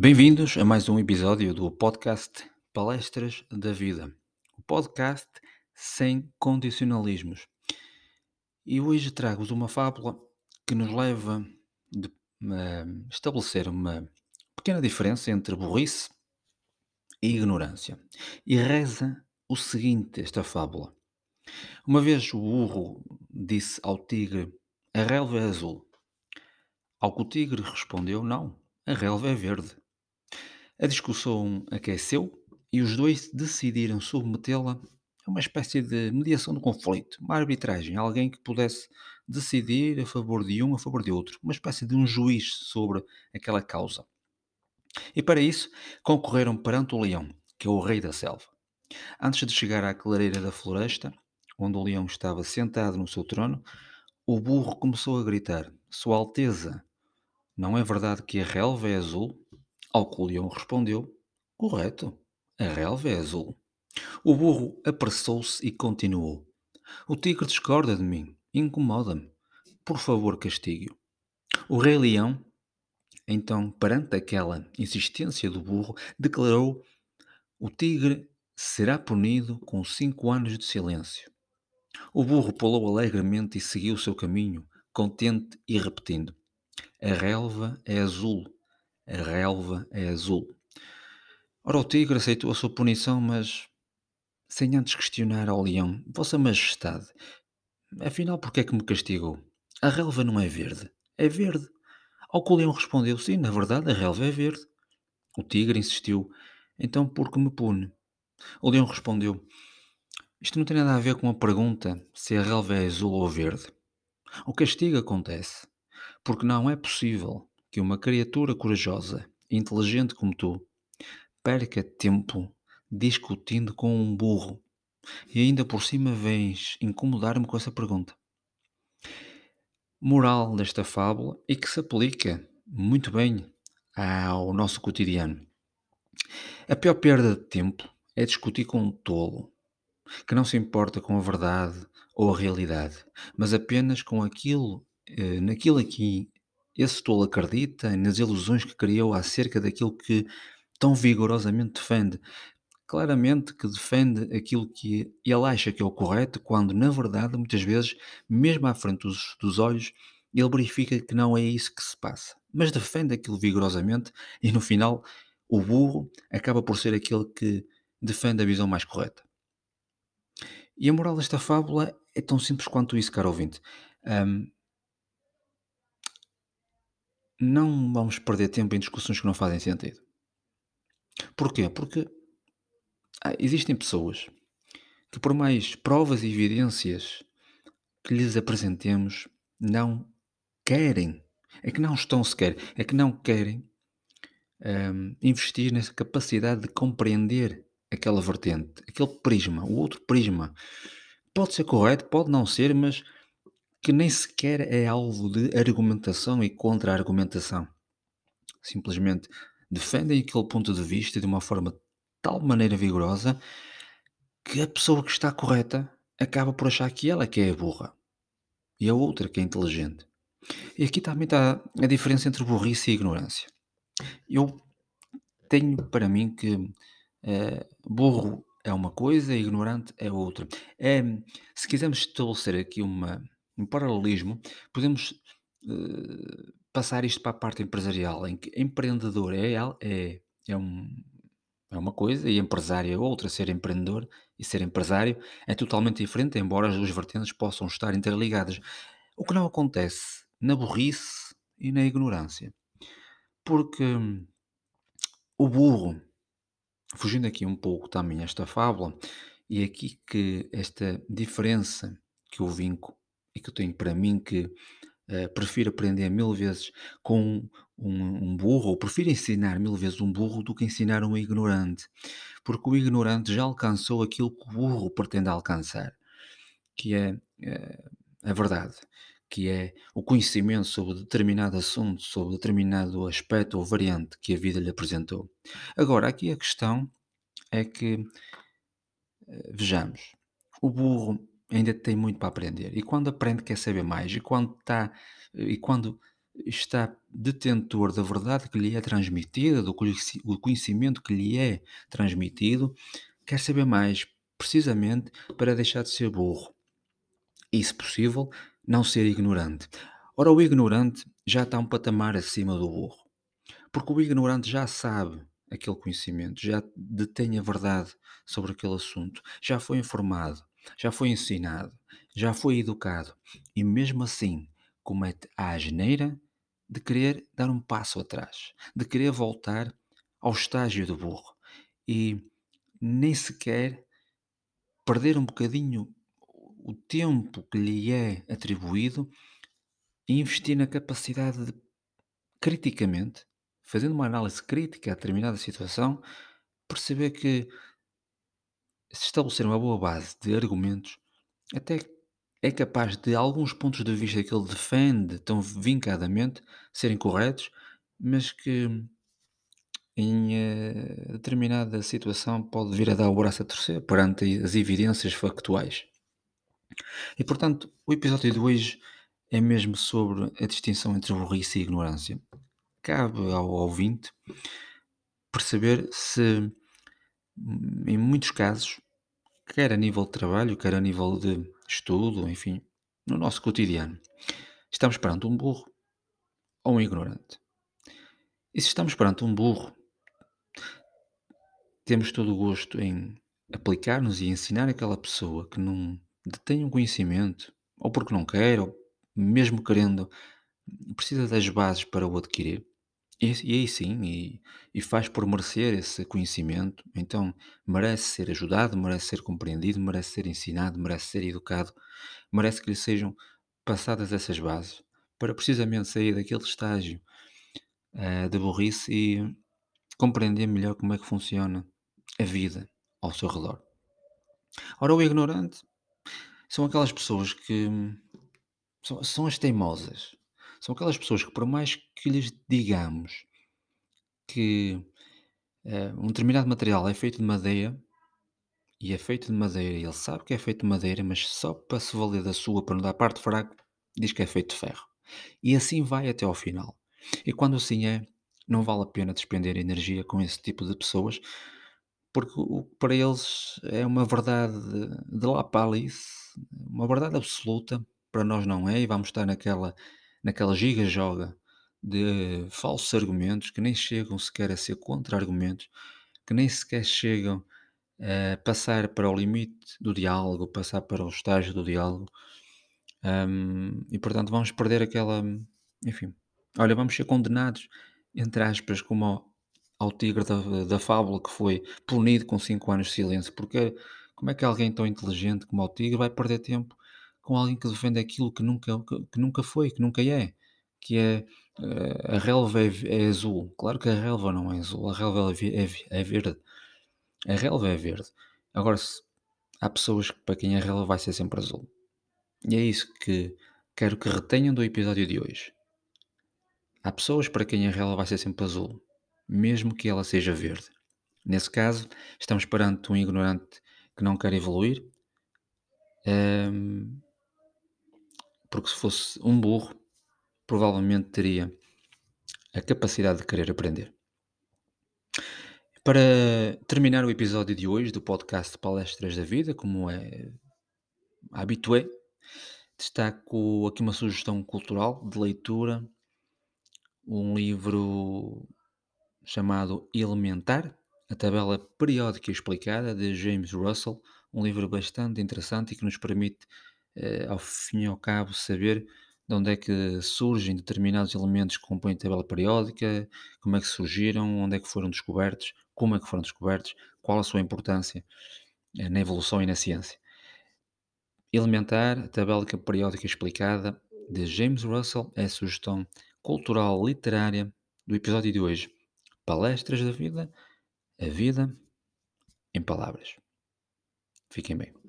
Bem-vindos a mais um episódio do podcast Palestras da Vida, o podcast sem condicionalismos. E hoje trago-vos uma fábula que nos leva a estabelecer uma pequena diferença entre burrice e ignorância. E reza o seguinte: esta fábula. Uma vez o burro disse ao tigre: A relva é azul. Ao que o tigre respondeu: Não, a relva é verde. A discussão aqueceu e os dois decidiram submetê-la a uma espécie de mediação do conflito, uma arbitragem, alguém que pudesse decidir a favor de um, a favor de outro, uma espécie de um juiz sobre aquela causa. E para isso concorreram perante o leão, que é o rei da selva. Antes de chegar à clareira da floresta, onde o leão estava sentado no seu trono, o burro começou a gritar: Sua Alteza, não é verdade que a relva é azul? Ao que o leão respondeu: Correto, a relva é azul. O burro apressou-se e continuou: O tigre discorda de mim, incomoda-me. Por favor, castigue-o. O rei leão, então, perante aquela insistência do burro, declarou: O tigre será punido com cinco anos de silêncio. O burro pulou alegremente e seguiu o seu caminho, contente e repetindo: A relva é azul, a relva é azul. Ora, o tigre aceitou a sua punição, mas sem antes questionar ao leão: Vossa Majestade, afinal, por que é que me castigou? A relva não é verde, é verde. Ao que o leão respondeu: Sim, na verdade, a relva é verde. O tigre insistiu: Então, por que me pune? O leão respondeu: Isto não tem nada a ver com a pergunta se a relva é azul ou verde. O castigo acontece porque não é possível que uma criatura corajosa inteligente como tu perca tempo discutindo com um burro e ainda por cima vens incomodar-me com essa pergunta. Moral desta fábula e que se aplica muito bem ao nosso cotidiano. A pior perda de tempo é discutir com um tolo que não se importa com a verdade ou a realidade, mas apenas com aquilo, eh, naquilo aqui esse tolo acredita nas ilusões que criou acerca daquilo que tão vigorosamente defende. Claramente que defende aquilo que ele acha que é o correto, quando na verdade, muitas vezes, mesmo à frente dos, dos olhos, ele verifica que não é isso que se passa. Mas defende aquilo vigorosamente e no final o burro acaba por ser aquele que defende a visão mais correta. E a moral desta fábula é tão simples quanto isso, caro ouvinte. Um, não vamos perder tempo em discussões que não fazem sentido. Porquê? Porque ah, existem pessoas que, por mais provas e evidências que lhes apresentemos, não querem, é que não estão sequer, é que não querem um, investir nessa capacidade de compreender aquela vertente, aquele prisma, o outro prisma. Pode ser correto, pode não ser, mas que nem sequer é alvo de argumentação e contra-argumentação. Simplesmente defendem aquele ponto de vista de uma forma de tal maneira vigorosa que a pessoa que está correta acaba por achar que ela que é a burra e a outra que é inteligente. E aqui também está a diferença entre burrice e ignorância. Eu tenho para mim que uh, burro é uma coisa ignorante é outra. É, se quisermos estabelecer aqui uma, um paralelismo, podemos uh, passar isto para a parte empresarial, em que empreendedor é, é, é, um, é uma coisa e empresário é outra. Ser empreendedor e ser empresário é totalmente diferente, embora as duas vertentes possam estar interligadas. O que não acontece na burrice e na ignorância. Porque o burro, fugindo aqui um pouco também esta fábula, e aqui que esta diferença que eu vinco que eu tenho para mim que uh, prefiro aprender mil vezes com um, um, burro, ou prefiro ensinar mil vezes um burro do que ensinar um ignorante, porque o ignorante já alcançou aquilo que o burro pretende alcançar, que é uh, a verdade, que é o conhecimento sobre determinado assunto, sobre determinado aspecto ou variante que a vida lhe apresentou. Agora, aqui a questão é que, uh, vejamos, o burro ainda tem muito para aprender. E quando aprende quer saber mais. E quando está e quando está detentor da verdade que lhe é transmitida, do conhecimento que lhe é transmitido, quer saber mais, precisamente para deixar de ser burro. E, se possível, não ser ignorante. Ora, o ignorante já está um patamar acima do burro. Porque o ignorante já sabe aquele conhecimento, já detém a verdade sobre aquele assunto, já foi informado, já foi ensinado, já foi educado e mesmo assim comete a asneira de querer dar um passo atrás, de querer voltar ao estágio do burro e nem sequer perder um bocadinho o tempo que lhe é atribuído e investir na capacidade de criticamente fazendo uma análise crítica a determinada situação, perceber que se estabelecer uma boa base de argumentos, até é capaz de alguns pontos de vista que ele defende tão vincadamente serem corretos, mas que em eh, determinada situação pode vir a dar o braço a torcer perante as evidências factuais. E portanto, o episódio de hoje é mesmo sobre a distinção entre burrice e ignorância cabe ao ouvinte perceber se, em muitos casos, quer a nível de trabalho, quer a nível de estudo, enfim, no nosso cotidiano, estamos perante um burro ou um ignorante. E se estamos perante um burro, temos todo o gosto em aplicar-nos e ensinar aquela pessoa que não detém um conhecimento, ou porque não quer, ou mesmo querendo, precisa das bases para o adquirir. E, e aí sim, e, e faz por merecer esse conhecimento, então merece ser ajudado, merece ser compreendido, merece ser ensinado, merece ser educado, merece que lhe sejam passadas essas bases para precisamente sair daquele estágio uh, de burrice e compreender melhor como é que funciona a vida ao seu redor. Ora, o ignorante são aquelas pessoas que são, são as teimosas, são aquelas pessoas que, por mais que lhes digamos que eh, um determinado material é feito de madeira, e é feito de madeira, e ele sabe que é feito de madeira, mas só para se valer da sua, para não dar parte fraca, diz que é feito de ferro. E assim vai até ao final. E quando assim é, não vale a pena despender energia com esse tipo de pessoas, porque o que para eles é uma verdade de lá para ali, uma verdade absoluta, para nós não é, e vamos estar naquela naquela giga-joga de falsos argumentos que nem chegam sequer a ser contra-argumentos, que nem sequer chegam a passar para o limite do diálogo, passar para o estágio do diálogo. Hum, e portanto vamos perder aquela. Enfim, olha, vamos ser condenados, entre aspas, como ao, ao tigre da, da fábula que foi punido com 5 anos de silêncio. Porque como é que alguém tão inteligente como o tigre vai perder tempo com alguém que defende aquilo que nunca, que, que nunca foi, que nunca é, que é uh, a relva é, é, azul. Claro que a relva não é azul, a relva é, é, é verde. A relva é verde. Agora, se, há pessoas para quem a relva vai ser sempre azul. E é isso que quero que retenham do episódio de hoje. Há pessoas para quem a relva vai ser sempre azul, mesmo que ela seja verde. Nesse caso, estamos perante um ignorante que não quer evoluir, um, porque se fosse um burro, provavelmente teria a capacidade de querer aprender. Para terminar o episódio de hoje do podcast Palestras da Vida, como é habitué, destaco aqui uma sugestão cultural de leitura, um livro chamado Elementar, a tabela periódica explicada de James Russell, um livro bastante interessante e que nos permite ao fim e ao cabo, saber de onde é que surgem determinados elementos que compõem a tabela periódica, como é que surgiram, onde é que foram descobertos, como é que foram descobertos, qual a sua importância eh, na evolução e na ciência. Elementar, a tabela periódica explicada, de James Russell, é a sugestão cultural literária do episódio de hoje. Palestras da vida, a vida em palavras. Fiquem bem.